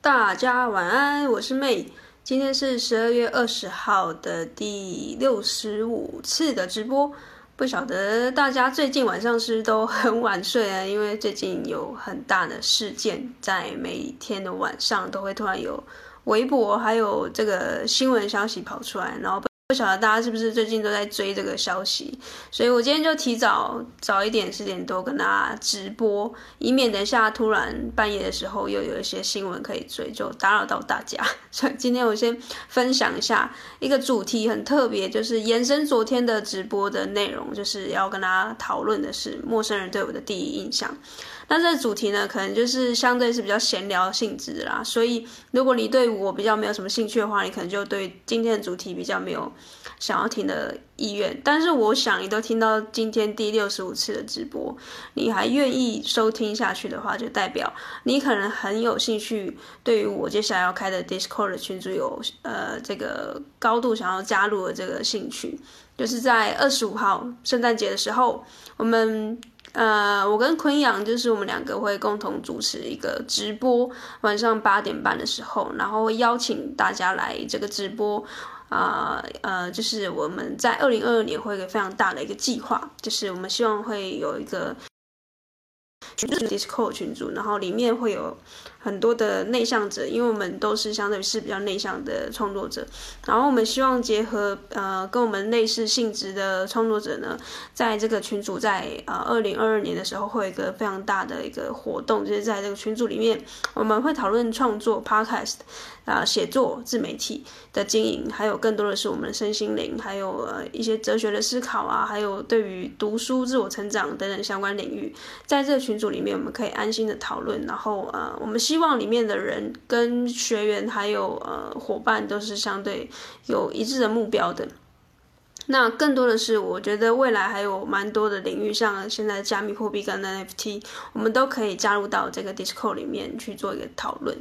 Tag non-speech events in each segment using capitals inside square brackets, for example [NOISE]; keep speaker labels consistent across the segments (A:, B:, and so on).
A: 大家晚安，我是妹。今天是十二月二十号的第六十五次的直播。不晓得大家最近晚上是都很晚睡啊？因为最近有很大的事件，在每天的晚上都会突然有微博还有这个新闻消息跑出来，然后。不晓得大家是不是最近都在追这个消息，所以我今天就提早早一点，十点多跟大家直播，以免等一下突然半夜的时候又有一些新闻可以追，就打扰到大家。[LAUGHS] 所以今天我先分享一下一个主题，很特别，就是延伸昨天的直播的内容，就是要跟大家讨论的是陌生人对我的第一印象。那这主题呢，可能就是相对是比较闲聊性质啦，所以如果你对我比较没有什么兴趣的话，你可能就对今天的主题比较没有想要听的意愿。但是我想你都听到今天第六十五次的直播，你还愿意收听下去的话，就代表你可能很有兴趣，对于我接下来要开的 Discord 群组有呃这个高度想要加入的这个兴趣，就是在二十五号圣诞节的时候，我们。呃，我跟坤阳就是我们两个会共同主持一个直播，晚上八点半的时候，然后会邀请大家来这个直播。啊呃，就是我们在二零二二年会有一个非常大的一个计划，就是我们希望会有一个群 Discord 群组，然后里面会有。很多的内向者，因为我们都是相对是比较内向的创作者，然后我们希望结合呃跟我们类似性质的创作者呢，在这个群组在呃二零二二年的时候会有一个非常大的一个活动，就是在这个群组里面我们会讨论创作 Podcast 啊、写作自媒体的经营，还有更多的是我们的身心灵，还有呃一些哲学的思考啊，还有对于读书、自我成长等等相关领域，在这个群组里面我们可以安心的讨论，然后呃我们。希望里面的人跟学员还有呃伙伴都是相对有一致的目标的。那更多的是，我觉得未来还有蛮多的领域，像现在加密货币跟 NFT，我们都可以加入到这个 Discord 里面去做一个讨论。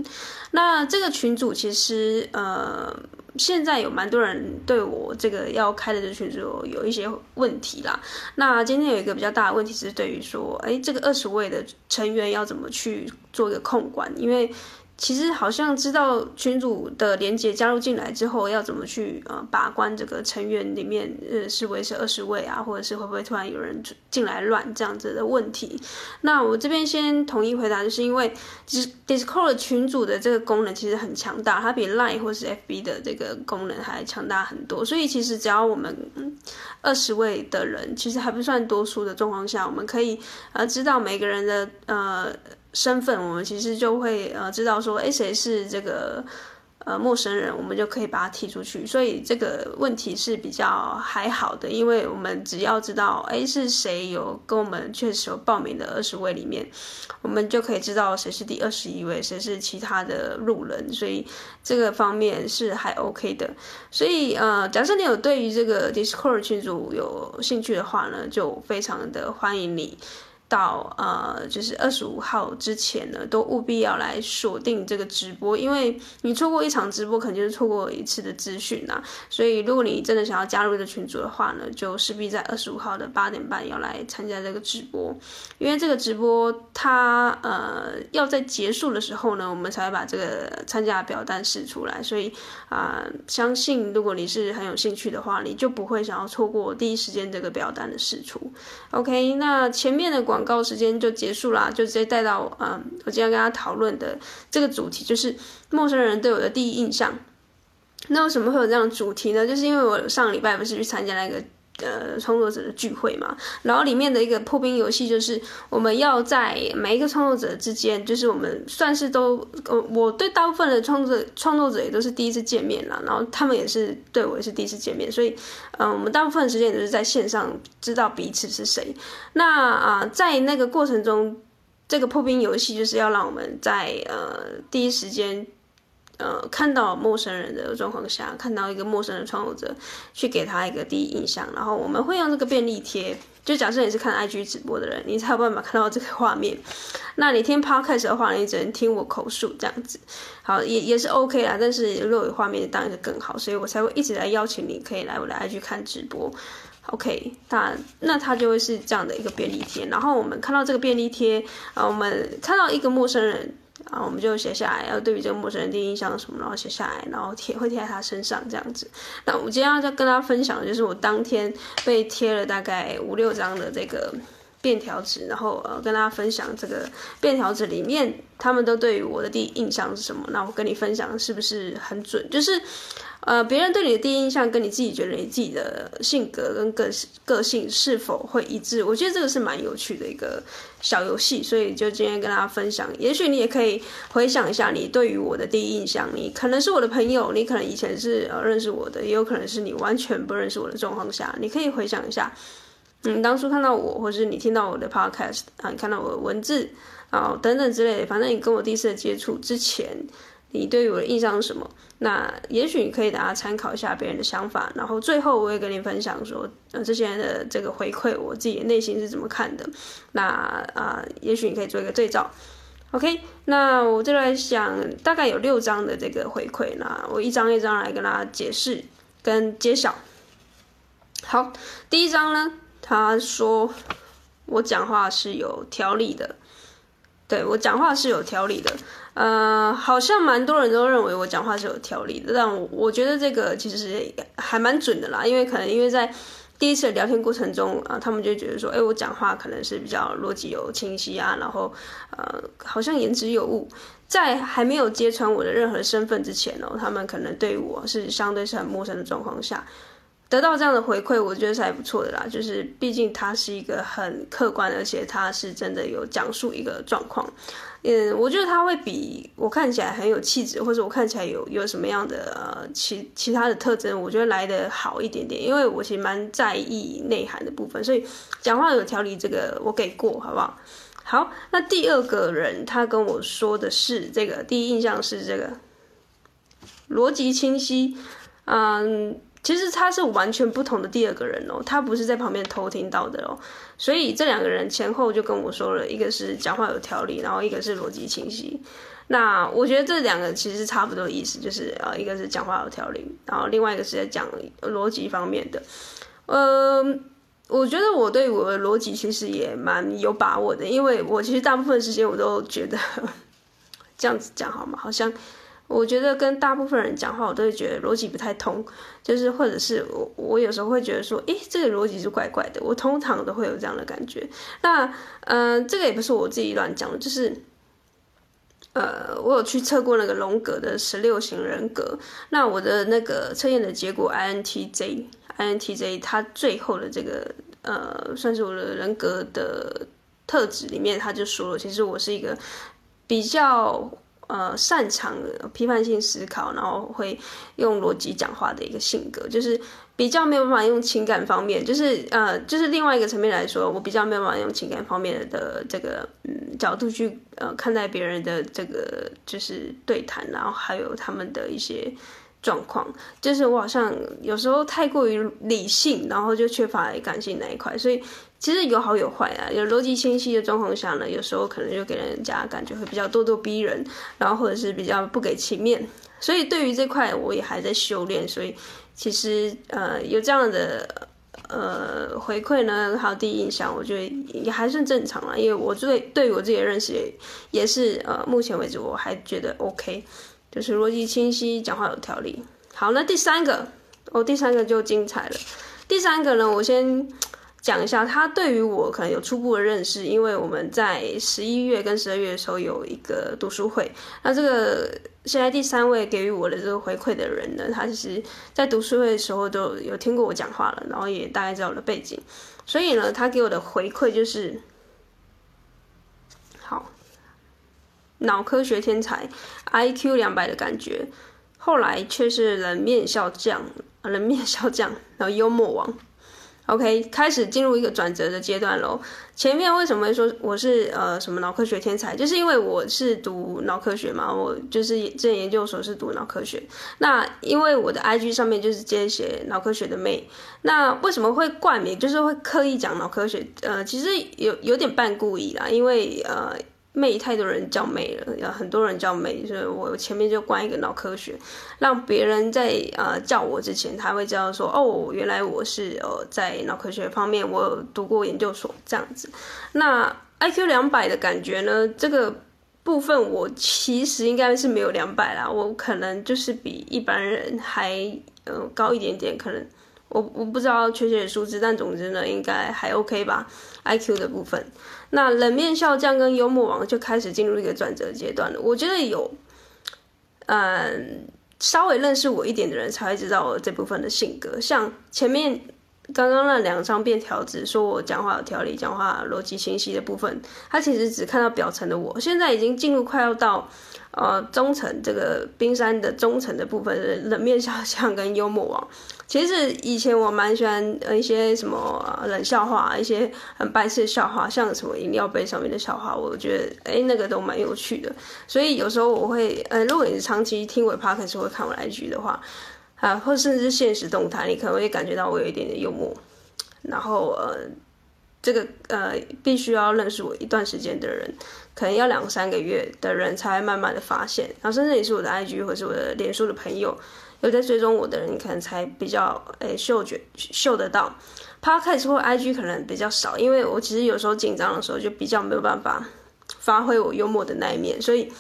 A: 那这个群组其实呃。现在有蛮多人对我这个要开的这群组有一些问题啦。那今天有一个比较大的问题是，对于说，哎，这个二十位的成员要怎么去做一个控管？因为其实好像知道群主的连接加入进来之后，要怎么去呃把关这个成员里面呃是维持二十位啊，或者是会不会突然有人进来乱这样子的问题？那我这边先统一回答，就是因为其实 Discord 群主的这个功能其实很强大，它比 Line 或是 FB 的这个功能还强大很多，所以其实只要我们二十位的人，其实还不算多数的状况下，我们可以呃知道每个人的呃。身份，我们其实就会呃知道说，哎，谁是这个呃陌生人，我们就可以把他踢出去。所以这个问题是比较还好的，因为我们只要知道，哎，是谁有跟我们确实有报名的二十位里面，我们就可以知道谁是第二十一位，谁是其他的路人。所以这个方面是还 OK 的。所以呃，假设你有对于这个 Discord 群组有兴趣的话呢，就非常的欢迎你。到呃，就是二十五号之前呢，都务必要来锁定这个直播，因为你错过一场直播，肯定是错过一次的资讯呐。所以，如果你真的想要加入这个群组的话呢，就势必在二十五号的八点半要来参加这个直播，因为这个直播它呃要在结束的时候呢，我们才会把这个参加表单释出来。所以啊、相信如果你是很有兴趣的话，你就不会想要错过第一时间这个表单的释出。OK，那前面的广。广告时间就结束啦，就直接带到嗯，我今天跟大家讨论的这个主题就是陌生人对我的第一印象。那为什么会有这样主题呢？就是因为我上礼拜不是去参加那个呃创作者的聚会嘛，然后里面的一个破冰游戏就是我们要在每一个创作者之间，就是我们算是都呃，我对大部分的创作创作者也都是第一次见面啦，然后他们也是对我也是第一次见面，所以。嗯，我们大部分时间都是在线上知道彼此是谁。那啊、在那个过程中，这个破冰游戏就是要让我们在呃第一时间呃看到陌生人的状况下，看到一个陌生的创作者，去给他一个第一印象。然后我们会用这个便利贴。就假设你是看 IG 直播的人，你才有办法看到这个画面。那你听 Podcast 的话，你只能听我口述这样子。好，也也是 OK 啦。但是如果有画面，当然是更好。所以我才会一直来邀请你，可以来我的 IG 看直播。OK，那那它就会是这样的一个便利贴。然后我们看到这个便利贴啊，我们看到一个陌生人啊我们就写下来，要对比这个陌生人第一印象什么，然后写下来，然后贴会贴在他身上这样子。那我今天要再跟大家分享的就是我当天被贴了大概五六张的这个便条纸，然后呃跟大家分享这个便条纸里面他们都对于我的第一印象是什么。那我跟你分享是不是很准？就是。呃，别人对你的第一印象跟你自己觉得你自己的性格跟个个性是否会一致？我觉得这个是蛮有趣的一个小游戏，所以就今天跟大家分享。也许你也可以回想一下，你对于我的第一印象，你可能是我的朋友，你可能以前是呃认识我的，也有可能是你完全不认识我的状况下，你可以回想一下，嗯，当初看到我，或是你听到我的 podcast 啊，你看到我的文字啊等等之类的，反正你跟我第一次的接触之前。你对于我的印象是什么？那也许你可以大家参考一下别人的想法，然后最后我也跟你分享说，呃，这些人的这个回馈，我自己内心是怎么看的。那啊、也许你可以做一个对照。OK，那我这来想，大概有六张的这个回馈，那我一张一张来跟大家解释跟揭晓。好，第一张呢，他说我讲话是有条理的。对，我讲话是有条理的，呃，好像蛮多人都认为我讲话是有条理的，但我我觉得这个其实还蛮准的啦，因为可能因为在第一次聊天过程中啊，他们就觉得说，哎，我讲话可能是比较逻辑有清晰啊，然后呃，好像言之有物，在还没有揭穿我的任何身份之前哦，他们可能对我是相对是很陌生的状况下。得到这样的回馈，我觉得是还不错的啦。就是毕竟他是一个很客观，而且他是真的有讲述一个状况。嗯，我觉得他会比我看起来很有气质，或者我看起来有有什么样的其其他的特征，我觉得来得好一点点。因为我其实蛮在意内涵的部分，所以讲话有条理，这个我给过，好不好？好，那第二个人他跟我说的是这个第一印象是这个逻辑清晰，嗯。其实他是完全不同的第二个人哦，他不是在旁边偷听到的哦，所以这两个人前后就跟我说了，一个是讲话有条理，然后一个是逻辑清晰。那我觉得这两个其实差不多意思，就是呃，一个是讲话有条理，然后另外一个是在讲逻辑方面的。呃，我觉得我对我的逻辑其实也蛮有把握的，因为我其实大部分时间我都觉得 [LAUGHS] 这样子讲好吗？好像。我觉得跟大部分人讲话，我都会觉得逻辑不太通，就是或者是我我有时候会觉得说，诶，这个逻辑是怪怪的。我通常都会有这样的感觉。那嗯、呃，这个也不是我自己乱讲的，就是呃，我有去测过那个龙格的十六型人格。那我的那个测验的结果，INTJ，INTJ，它最后的这个呃，算是我的人格的特质里面，他就说了，其实我是一个比较。呃，擅长批判性思考，然后会用逻辑讲话的一个性格，就是比较没有办法用情感方面，就是呃，就是另外一个层面来说，我比较没有办法用情感方面的这个嗯角度去呃看待别人的这个就是对谈，然后还有他们的一些状况，就是我好像有时候太过于理性，然后就缺乏感性那一块，所以。其实有好有坏啊，有逻辑清晰的状况下呢，有时候可能就给人家感觉会比较咄咄逼人，然后或者是比较不给情面，所以对于这块我也还在修炼，所以其实呃有这样的呃回馈呢，还有第一印象，我觉得也还算正常了，因为我对对我自己的认识，也是呃目前为止我还觉得 OK，就是逻辑清晰，讲话有条理。好，那第三个哦，第三个就精彩了，第三个呢，我先。讲一下，他对于我可能有初步的认识，因为我们在十一月跟十二月的时候有一个读书会。那这个现在第三位给予我的这个回馈的人呢，他其实在读书会的时候都有听过我讲话了，然后也大概知道我的背景，所以呢，他给我的回馈就是好，脑科学天才，IQ 两百的感觉，后来却是冷面笑匠，冷面笑匠，然后幽默王。OK，开始进入一个转折的阶段喽。前面为什么会说我是呃什么脑科学天才？就是因为我是读脑科学嘛，我就是这研究所是读脑科学。那因为我的 IG 上面就是接写脑科学的妹。那为什么会冠名？就是会刻意讲脑科学？呃，其实有有点半故意啦，因为呃。妹太多人叫妹了，有很多人叫妹，所以我前面就关一个脑科学，让别人在呃叫我之前，他会知道说，哦，原来我是呃在脑科学方面我读过研究所这样子。那 IQ 两百的感觉呢？这个部分，我其实应该是没有两百啦，我可能就是比一般人还呃高一点点，可能我我不知道确切的数字，但总之呢，应该还 OK 吧。IQ 的部分，那冷面笑匠跟幽默王就开始进入一个转折阶段了。我觉得有，嗯，稍微认识我一点的人才会知道我这部分的性格，像前面。刚刚那两张便条纸说我讲话有条理、讲话逻辑清晰的部分，他其实只看到表层的我。现在已经进入快要到呃中层这个冰山的中层的部分冷面笑匠跟幽默王。其实以前我蛮喜欢一些什么冷笑话，一些很白痴的笑话，像什么饮料杯上面的笑话，我觉得诶那个都蛮有趣的。所以有时候我会呃，如果你是长期听我 podcast 会看我 IG 的话。啊，或甚至是现实动态，你可能会感觉到我有一点点幽默。然后呃，这个呃，必须要认识我一段时间的人，可能要两三个月的人才会慢慢的发现。然后甚至也是我的 IG 或是我的脸书的朋友，有在追踪我的人，你可能才比较诶嗅觉嗅得到。Podcast 或 IG 可能比较少，因为我其实有时候紧张的时候就比较没有办法发挥我幽默的那一面。所以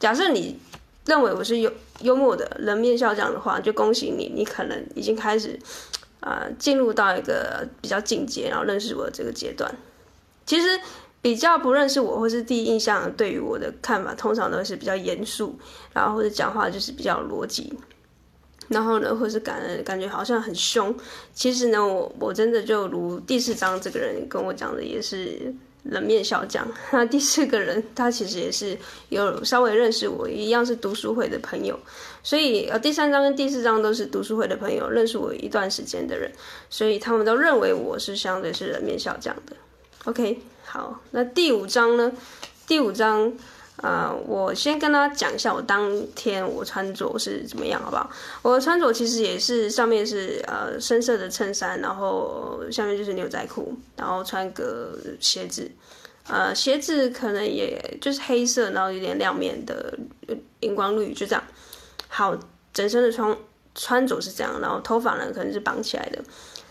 A: 假设你。认为我是幽幽默的冷面笑匠的话，就恭喜你，你可能已经开始，呃，进入到一个比较进阶，然后认识我的这个阶段。其实比较不认识我或是第一印象对于我的看法，通常都是比较严肃，然后或者讲话就是比较逻辑，然后呢，或是感感觉好像很凶。其实呢，我我真的就如第四章这个人跟我讲的，也是。冷面笑匠，那第四个人，他其实也是有稍微认识我，一样是读书会的朋友，所以呃，第三章跟第四章都是读书会的朋友，认识我一段时间的人，所以他们都认为我是相对是冷面笑匠的。OK，好，那第五章呢？第五章。啊、呃，我先跟大家讲一下我当天我穿着是怎么样，好不好？我穿着其实也是上面是呃深色的衬衫，然后下面就是牛仔裤，然后穿个鞋子，呃，鞋子可能也就是黑色，然后有点亮面的荧光绿，就这样。好，整身的穿穿着是这样，然后头发呢可能是绑起来的。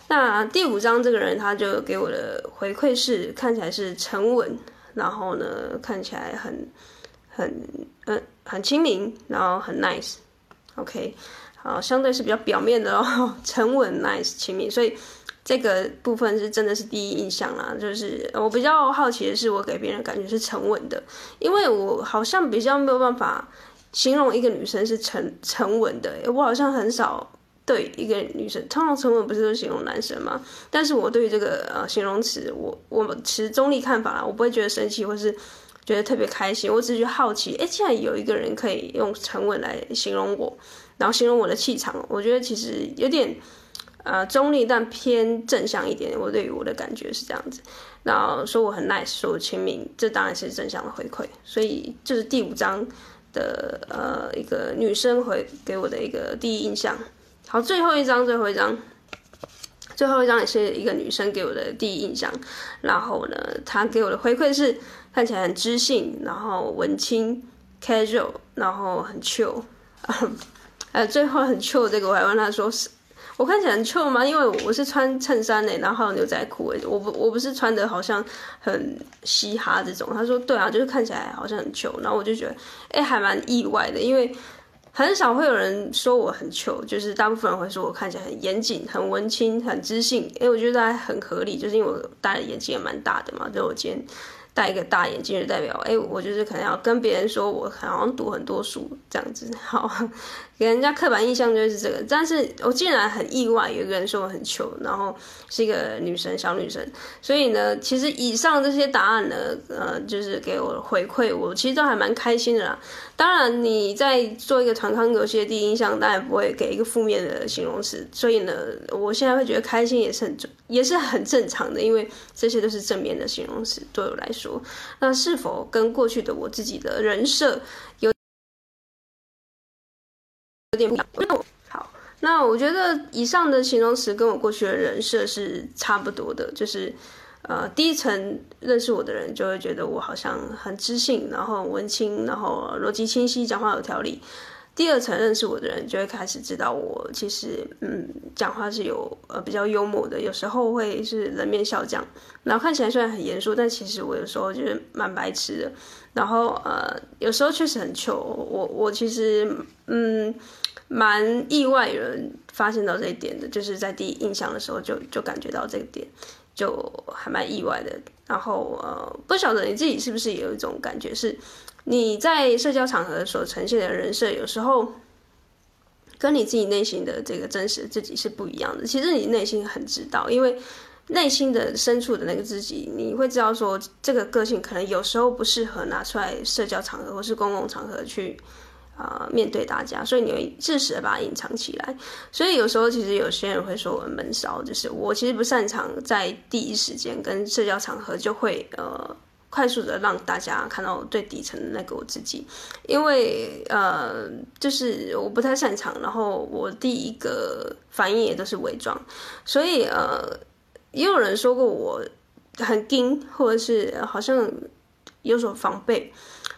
A: 那第五章这个人他就给我的回馈是看起来是沉稳，然后呢看起来很。很嗯很亲民，然后很 nice，OK，好，相对是比较表面的哦，[LAUGHS] 沉稳 nice 亲民，所以这个部分是真的是第一印象啦。就是我比较好奇的是，我给别人感觉是沉稳的，因为我好像比较没有办法形容一个女生是沉沉稳的，我好像很少对一个女生，通常沉稳不是都形容男生吗？但是我对于这个呃形容词，我我持中立看法啦，我不会觉得生气或是。觉得特别开心，我只是觉得好奇，哎，竟然有一个人可以用沉稳来形容我，然后形容我的气场，我觉得其实有点，呃，中立但偏正向一点。我对于我的感觉是这样子，然后说我很 nice，说我亲民，这当然是正向的回馈。所以这是第五章的呃一个女生回给我的一个第一印象。好，最后一张，最后一张，最后一张也是一个女生给我的第一印象。然后呢，她给我的回馈是。看起来很知性，然后文青，casual，然后很 chill，[LAUGHS] 呃，最后很 chill 这个我还问她说是，我看起来很臭吗？因为我是穿衬衫呢，然后牛仔裤，我不我不是穿的好像很嘻哈这种。他说对啊，就是看起来好像很臭然后我就觉得哎还蛮意外的，因为很少会有人说我很糗就是大部分人会说我看起来很严谨、很文青、很知性。哎，我觉得还很合理，就是因为我戴的眼镜也蛮大的嘛，就我今天。戴一个大眼镜就代表，哎，我就是可能要跟别人说我好像读很多书这样子，[LAUGHS] 好，给人家刻板印象就是这个。但是我竟然很意外，有一个人说我很糗，然后是一个女生，小女生。所以呢，其实以上这些答案呢，呃，就是给我回馈，我其实都还蛮开心的啦。当然，你在做一个团康游戏的第一印象，当然不会给一个负面的形容词。所以呢，我现在会觉得开心也是很也是很正常的，因为这些都是正面的形容词，对我来说。说那是否跟过去的我自己的人设有有点不一样？好，那我觉得以上的形容词跟我过去的人设是差不多的，就是呃，第一层认识我的人就会觉得我好像很知性，然后文青，然后逻辑清晰，讲话有条理。第二层认识我的人就会开始知道我其实嗯讲话是有呃比较幽默的，有时候会是冷面笑匠，然后看起来虽然很严肃，但其实我有时候就是蛮白痴的，然后呃有时候确实很糗，我我其实嗯蛮意外有人发现到这一点的，就是在第一印象的时候就就感觉到这个点，就还蛮意外的，然后呃不晓得你自己是不是也有一种感觉是。你在社交场合所呈现的人设，有时候跟你自己内心的这个真实自己是不一样的。其实你内心很知道，因为内心的深处的那个自己，你会知道说这个个性可能有时候不适合拿出来社交场合或是公共场合去啊、面对大家，所以你会适时的把它隐藏起来。所以有时候其实有些人会说我闷骚，就是我其实不擅长在第一时间跟社交场合就会呃。快速的让大家看到最底层的那个我自己，因为呃，就是我不太擅长，然后我第一个反应也都是伪装，所以呃，也有人说过我很惊，或者是好像有所防备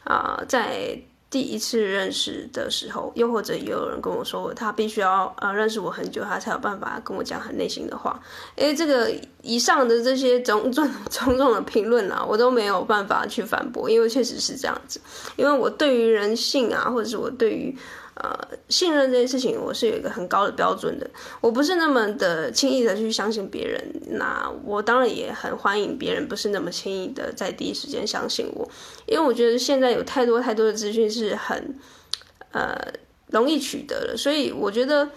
A: 啊、在。第一次认识的时候，又或者也有人跟我说，他必须要呃认识我很久，他才有办法跟我讲很内心的话。因为这个以上的这些种种种种的评论啊，我都没有办法去反驳，因为确实是这样子。因为我对于人性啊，或者是我对于。呃，信任这件事情，我是有一个很高的标准的。我不是那么的轻易的去相信别人，那我当然也很欢迎别人不是那么轻易的在第一时间相信我，因为我觉得现在有太多太多的资讯是很呃容易取得的，所以我觉得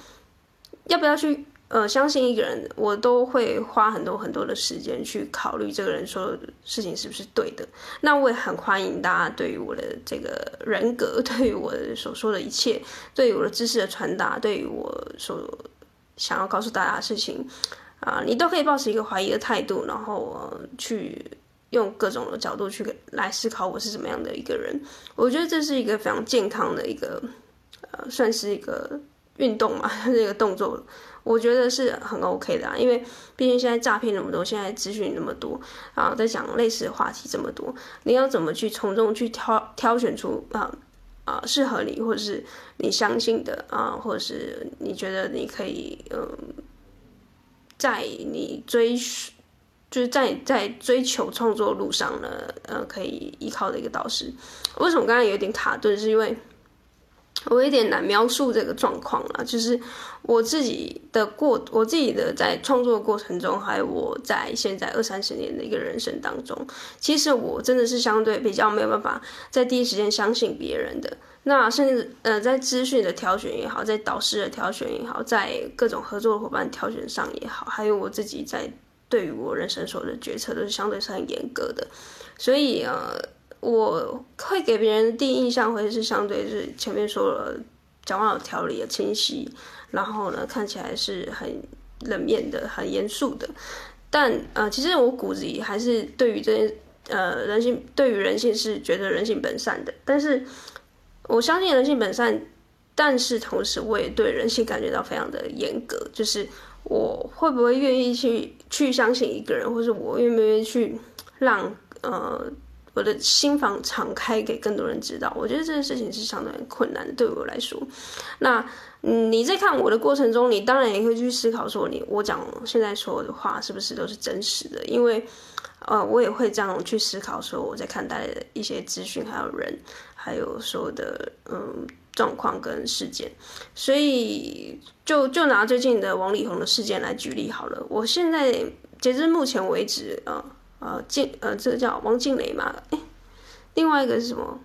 A: 要不要去。呃，相信一个人，我都会花很多很多的时间去考虑这个人说的事情是不是对的。那我也很欢迎大家对于我的这个人格，[LAUGHS] 对于我所说的一切，对于我的知识的传达，对于我所想要告诉大家的事情，啊、你都可以保持一个怀疑的态度，然后、呃、去用各种的角度去来思考我是怎么样的一个人。我觉得这是一个非常健康的一个，呃，算是一个运动嘛，[LAUGHS] 这个动作。我觉得是很 OK 的啊，因为毕竟现在诈骗那么多，现在资讯那么多啊，在讲类似的话题这么多，你要怎么去从中去挑挑选出啊啊适合你或者是你相信的啊，或者是你觉得你可以嗯，在你追就是在在追求创作路上呢，呃，可以依靠的一个导师。为什么刚刚有点卡顿？是因为。我有点难描述这个状况了，就是我自己的过，我自己的在创作过程中，还有我在现在二三十年的一个人生当中，其实我真的是相对比较没有办法在第一时间相信别人的。那甚至呃，在资讯的挑选也好，在导师的挑选也好，在各种合作伙伴挑选上也好，还有我自己在对于我人生所有的决策，都是相对是很严格的。所以呃。我会给别人的第一印象会是相对是前面说了，讲话有条理、的清晰，然后呢看起来是很冷面的、很严肃的。但呃，其实我骨子里还是对于这些呃人性，对于人性是觉得人性本善的。但是我相信人性本善，但是同时我也对人性感觉到非常的严格，就是我会不会愿意去去相信一个人，或是我愿不愿意去让呃。我的心房敞开给更多人知道，我觉得这件事情是相当困难的，对我来说。那你在看我的过程中，你当然也会去思考说，你我讲现在说的话是不是都是真实的？因为，呃，我也会这样去思考说，我在看待的一些资讯，还有人，还有所有的嗯状况跟事件。所以，就就拿最近的王力宏的事件来举例好了。我现在截至目前为止啊。呃，静呃，这个叫王静蕾嘛？哎，另外一个是什么？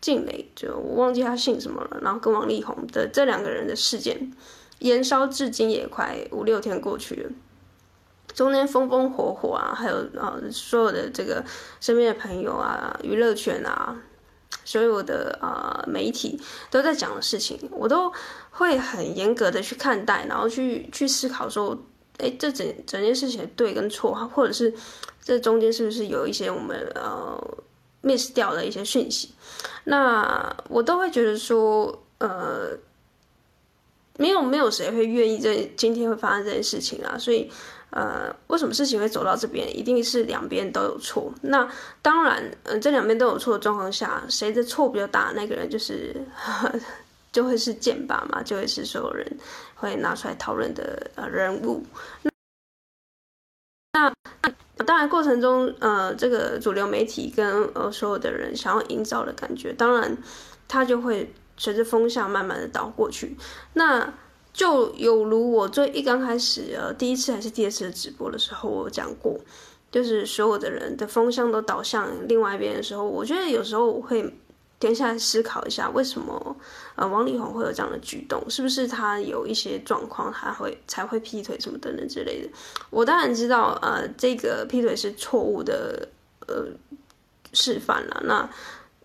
A: 静蕾，就我忘记他姓什么了。然后跟王力宏的这两个人的事件，延烧至今也快五六天过去了，中间风风火火啊，还有呃所有的这个身边的朋友啊，娱乐圈啊，所有的啊、媒体都在讲的事情，我都会很严格的去看待，然后去去思考说，哎，这整整件事情的对跟错，或者是。这中间是不是有一些我们呃 miss 掉的一些讯息？那我都会觉得说，呃，没有没有谁会愿意在今天会发生这件事情啊。所以，呃，为什么事情会走到这边？一定是两边都有错。那当然，嗯、这两边都有错的状况下，谁的错比较大，那个人就是呵就会是剑拔嘛，就会是所有人会拿出来讨论的呃人物。那那当然过程中，呃，这个主流媒体跟呃所有的人想要营造的感觉，当然他就会随着风向慢慢的倒过去。那就有如我最一刚开始呃第一次还是第二次的直播的时候，我讲过，就是所有的人的风向都倒向另外一边的时候，我觉得有时候我会。停下来思考一下，为什么呃王力宏会有这样的举动？是不是他有一些状况，他会才会劈腿什么等等之类的？我当然知道，呃，这个劈腿是错误的，呃，示范了。那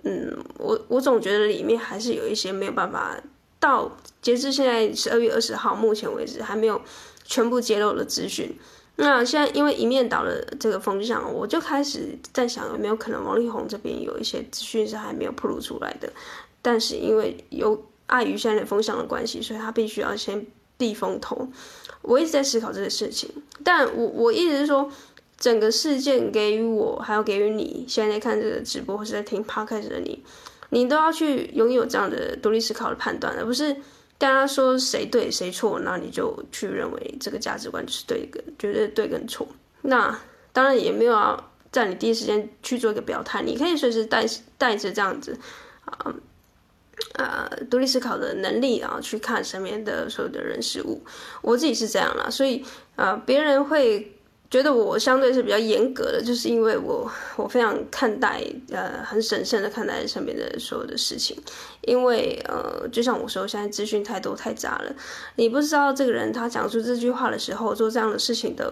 A: 嗯，我我总觉得里面还是有一些没有办法到截至现在十二月二十号目前为止还没有全部揭露的资讯。那现在因为一面倒的这个风向，我就开始在想有没有可能王力宏这边有一些资讯是还没有披露出来的，但是因为有碍于现在的风向的关系，所以他必须要先避风头。我一直在思考这个事情，但我我一直是说，整个事件给予我，还要给予你现在在看这个直播或是在听 podcast 的你，你都要去拥有这样的独立思考的判断，而不是。大家说谁对谁错，那你就去认为这个价值观就是对跟绝对对跟错。那当然也没有要在你第一时间去做一个表态，你可以随时带带着这样子啊啊独立思考的能力啊去看身边的所有的人事物。我自己是这样啦，所以啊别人会。觉得我相对是比较严格的，就是因为我我非常看待呃很审慎的看待身边的所有的事情，因为呃就像我说，现在资讯太多太杂了，你不知道这个人他讲出这句话的时候做这样的事情的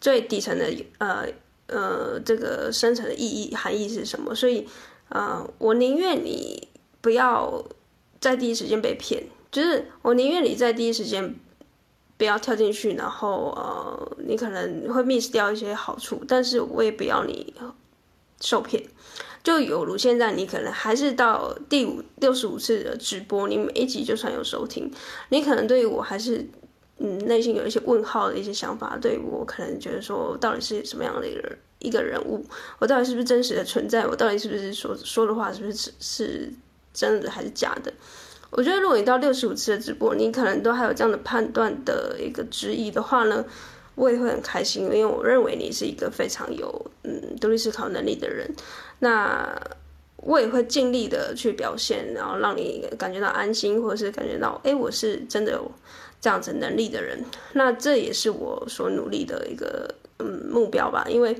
A: 最底层的呃呃这个深层的意义含义是什么，所以呃我宁愿你不要在第一时间被骗，就是我宁愿你在第一时间。不要跳进去，然后呃，你可能会 miss 掉一些好处，但是我也不要你受骗。就有如现在，你可能还是到第五六十五次的直播，你每一集就算有收听，你可能对于我还是嗯内心有一些问号的一些想法，对于我可能觉得说，到底是什么样的一个人一个人物，我到底是不是真实的存在，我到底是不是说说的话是不是是真的还是假的？我觉得，如果你到六十五次的直播，你可能都还有这样的判断的一个质疑的话呢，我也会很开心，因为我认为你是一个非常有嗯独立思考能力的人。那我也会尽力的去表现，然后让你感觉到安心，或者是感觉到，哎，我是真的有这样子能力的人。那这也是我所努力的一个嗯目标吧，因为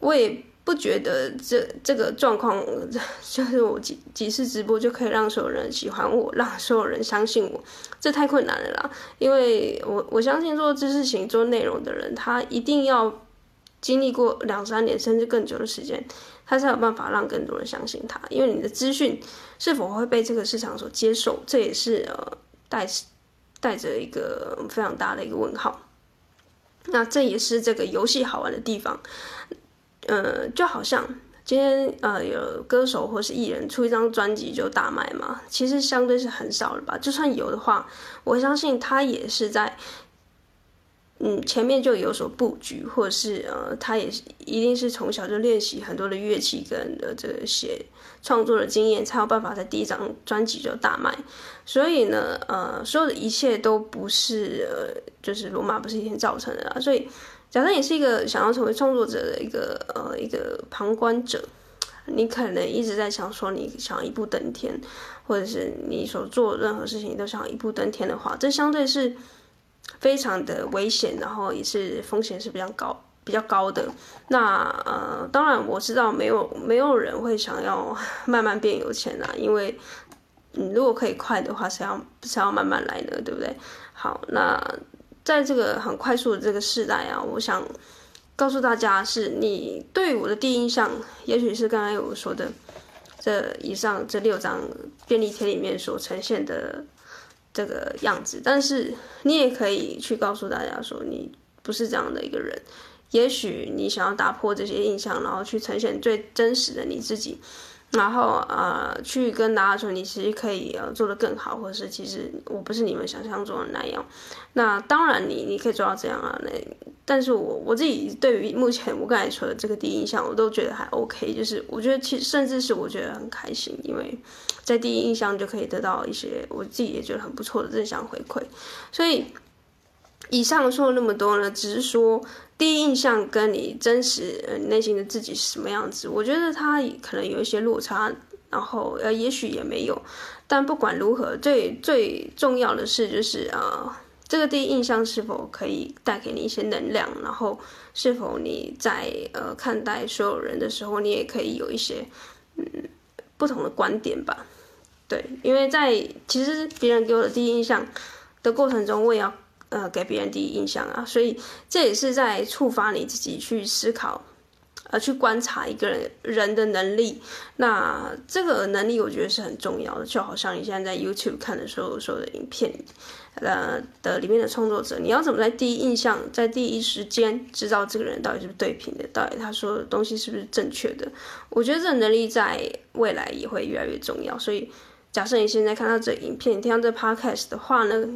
A: 我也。不觉得这这个状况，[LAUGHS] 就是我几几次直播就可以让所有人喜欢我，让所有人相信我，这太困难了啦。因为我我相信做知识型做内容的人，他一定要经历过两三年甚至更久的时间，他才有办法让更多人相信他。因为你的资讯是否会被这个市场所接受，这也是呃带带着一个非常大的一个问号。那这也是这个游戏好玩的地方。呃，就好像今天呃有歌手或是艺人出一张专辑就大卖嘛，其实相对是很少了吧。就算有的话，我相信他也是在嗯前面就有所布局，或者是呃他也是一定是从小就练习很多的乐器跟呃这个写创作的经验，才有办法在第一张专辑就大卖。所以呢，呃，所有的一切都不是呃就是罗马不是一天造成的啦，所以。假设你是一个想要成为创作者的一个呃一个旁观者，你可能一直在想说你想一步登天，或者是你所做任何事情都想一步登天的话，这相对是非常的危险，然后也是风险是比较高比较高的。那呃，当然我知道没有没有人会想要慢慢变有钱啊，因为你如果可以快的话，谁要谁要慢慢来呢，对不对？好，那。在这个很快速的这个时代啊，我想告诉大家，是你对我的第一印象，也许是刚才我说的这以上这六张便利贴里面所呈现的这个样子，但是你也可以去告诉大家说，你不是这样的一个人。也许你想要打破这些印象，然后去呈现最真实的你自己，然后呃，去跟大家说，你其实可以呃做得更好，或者是其实我不是你们想象中的那样。那当然你，你你可以做到这样啊。那但是我我自己对于目前我刚才说的这个第一印象，我都觉得还 OK。就是我觉得其实甚至是我觉得很开心，因为在第一印象就可以得到一些我自己也觉得很不错的正向回馈。所以以上说了那么多呢，只是说。第一印象跟你真实呃内心的自己是什么样子，我觉得他可能有一些落差，然后呃也许也没有，但不管如何，最最重要的是就是啊、呃，这个第一印象是否可以带给你一些能量，然后是否你在呃看待所有人的时候，你也可以有一些嗯不同的观点吧，对，因为在其实别人给我的第一印象的过程中，我也要。呃，给别人第一印象啊，所以这也是在触发你自己去思考，呃，去观察一个人人的能力。那这个能力我觉得是很重要的，就好像你现在在 YouTube 看的时候，所有的影片，呃的里面的创作者，你要怎么在第一印象，在第一时间知道这个人到底是不是对频的，到底他说的东西是不是正确的？我觉得这个能力在未来也会越来越重要。所以，假设你现在看到这影片，听到这 Podcast 的话呢，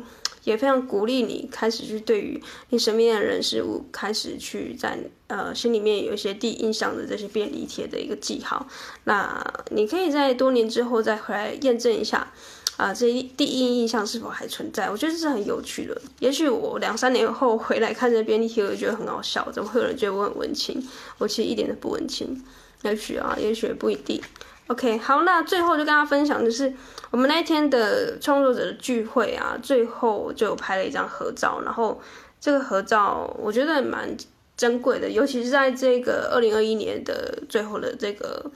A: 也非常鼓励你开始去对于你身边的人事物开始去在呃心里面有一些第一印象的这些便利贴的一个记号。那你可以在多年之后再回来验证一下啊、这第一印象是否还存在？我觉得这是很有趣的。也许我两三年后回来看这便利贴，我觉得很好笑，怎么会有人觉得我很文青？我其实一点都不文青。也许啊，也许不一定。OK，好，那最后就跟大家分享的是。我们那一天的创作者的聚会啊，最后就拍了一张合照，然后这个合照我觉得蛮珍贵的，尤其是在这个二零二一年的最后的这个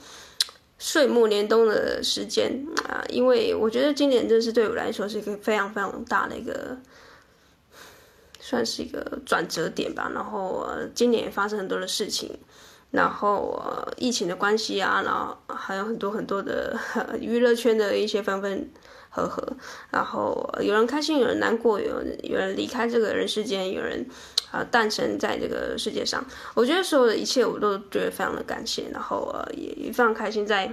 A: 岁末年冬的时间啊，因为我觉得今年真是对我来说是一个非常非常大的一个，算是一个转折点吧。然后呃，今年也发生很多的事情。然后呃，疫情的关系啊，然后还有很多很多的 [LAUGHS] 娱乐圈的一些分分合合，然后有人开心，有人难过，有人有人离开这个人世间，有人啊诞生在这个世界上。我觉得所有的一切我都觉得非常的感谢，然后呃也也非常开心在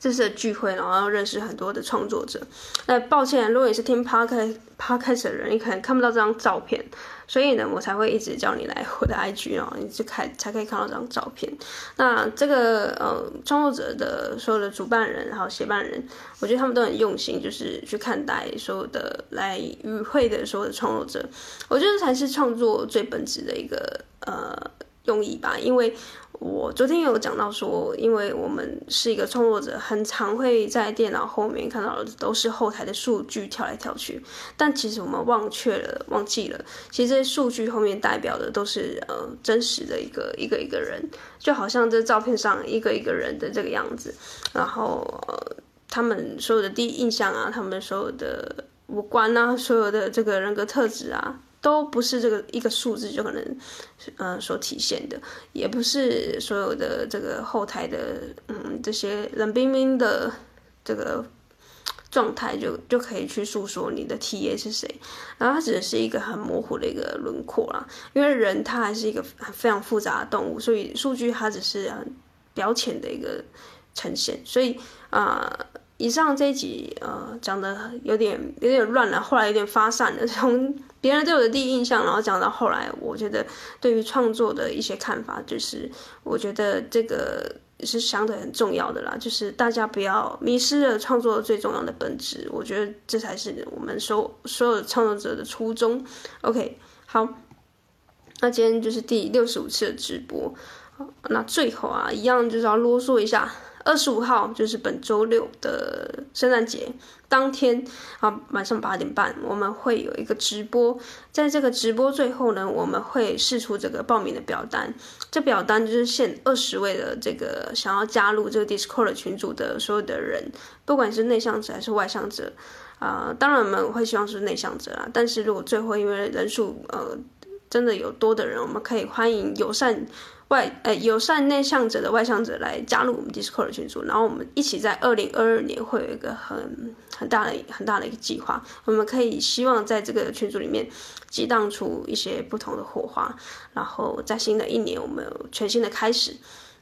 A: 这次的聚会，然后认识很多的创作者。那抱歉，如果你是听 Park Park 的人，你可能看不到这张照片。所以呢，我才会一直叫你来我的 IG 哦，你就看才可以看到这张照片。那这个呃创作者的所有的主办人，还有协办人，我觉得他们都很用心，就是去看待所有的来与会的所有的创作者。我觉得才是创作最本质的一个呃用意吧，因为。我昨天有讲到说，因为我们是一个创作者，很常会在电脑后面看到的都是后台的数据跳来跳去，但其实我们忘却了、忘记了，其实这些数据后面代表的都是呃真实的一个一个一个人，就好像这照片上一个一个人的这个样子，然后他们所有的第一印象啊，他们所有的五官啊，所有的这个人格特质啊。都不是这个一个数字就可能，呃，所体现的，也不是所有的这个后台的，嗯，这些冷冰冰的这个状态就就可以去诉说你的 TA 是谁，然后它只是一个很模糊的一个轮廓啦，因为人他还是一个非常复杂的动物，所以数据它只是很表浅的一个呈现，所以啊。以上这一集，呃，讲的有点有点乱了，后来有点发散了，从别人对我的第一印象，然后讲到后来，我觉得对于创作的一些看法，就是我觉得这个是相对很重要的啦，就是大家不要迷失了创作最重要的本质，我觉得这才是我们所所有创作者的初衷。OK，好，那今天就是第六十五次的直播，那最后啊，一样就是要啰嗦一下。二十五号就是本周六的圣诞节当天啊，晚上八点半我们会有一个直播。在这个直播最后呢，我们会试出这个报名的表单。这表单就是限二十位的这个想要加入这个 Discord 群组的所有的人，不管是内向者还是外向者啊、当然我们会希望是内向者啊，但是如果最后因为人数呃真的有多的人，我们可以欢迎友善。外呃友善内向者的外向者来加入我们 Discord 群组，然后我们一起在二零二二年会有一个很很大的很大的一个计划，我们可以希望在这个群组里面激荡出一些不同的火花，然后在新的一年我们有全新的开始。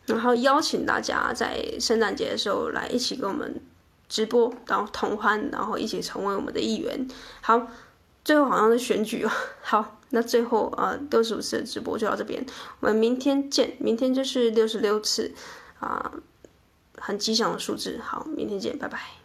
A: 然后邀请大家在圣诞节的时候来一起跟我们直播，然后同欢，然后一起成为我们的一员。好，最后好像是选举哦。好，那最后呃六十五次的直播就到这边，我们明天见。明天就是六十六次啊，很吉祥的数字。好，明天见，拜拜。